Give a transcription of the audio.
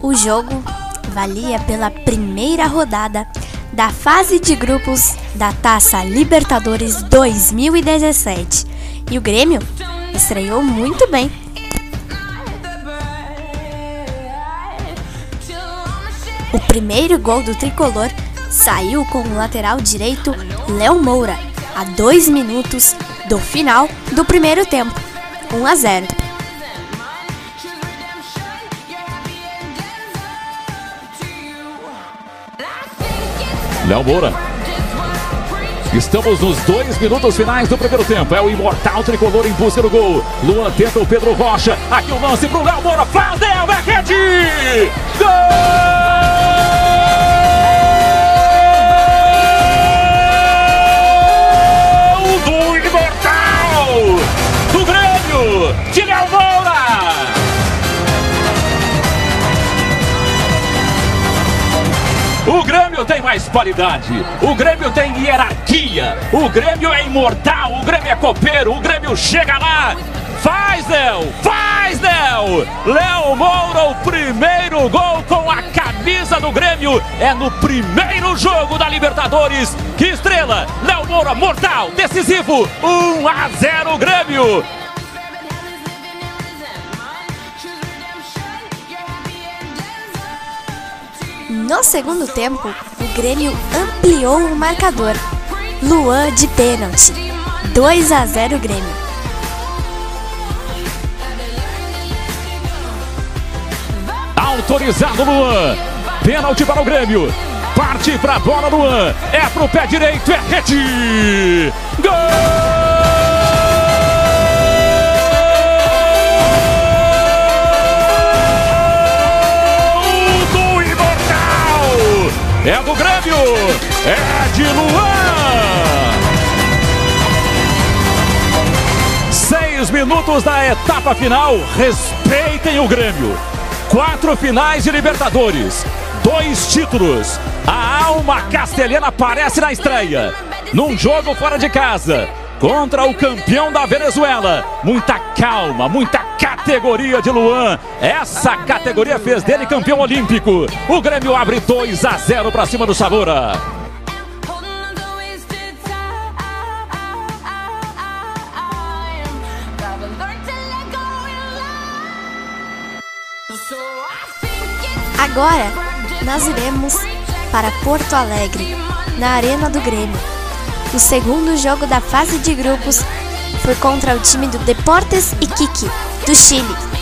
O jogo valia pela primeira rodada da fase de grupos da Taça Libertadores 2017 e o Grêmio estreou muito bem. O primeiro gol do tricolor saiu com o lateral direito Léo Moura, a dois minutos do final do primeiro tempo, 1 a 0. Léo Moura. Estamos nos dois minutos finais do primeiro tempo. É o imortal tricolor em busca do gol. Luan tenta o Pedro Rocha. Aqui o lance pro Léo Moura. Fladel é rede! Gol Grêmio tem mais qualidade. O Grêmio tem hierarquia. O Grêmio é imortal. O Grêmio é copeiro. O Grêmio chega lá. Faz, Léo! Faz, Léo! Léo Moura, o primeiro gol com a camisa do Grêmio. É no primeiro jogo da Libertadores. Que estrela! Léo Moura, mortal, decisivo. 1 a 0 Grêmio. No segundo tempo, o Grêmio ampliou o marcador. Luan de pênalti. 2 a 0 Grêmio. Autorizado Luan. Pênalti para o Grêmio. Parte para a bola Luan. É pro pé direito, é rede. Grêmio. É de Luan. Seis minutos da etapa final. Respeitem o Grêmio. Quatro finais de Libertadores, dois títulos. A alma castelhana aparece na estreia. Num jogo fora de casa, contra o campeão da Venezuela. Muita calma, muita categoria de Luan. Essa categoria fez dele campeão olímpico. O Grêmio abre 2 a 0 para cima do Savora. Agora nós iremos para Porto Alegre, na Arena do Grêmio. O segundo jogo da fase de grupos foi contra o time do Deportes Iquique, do Chile.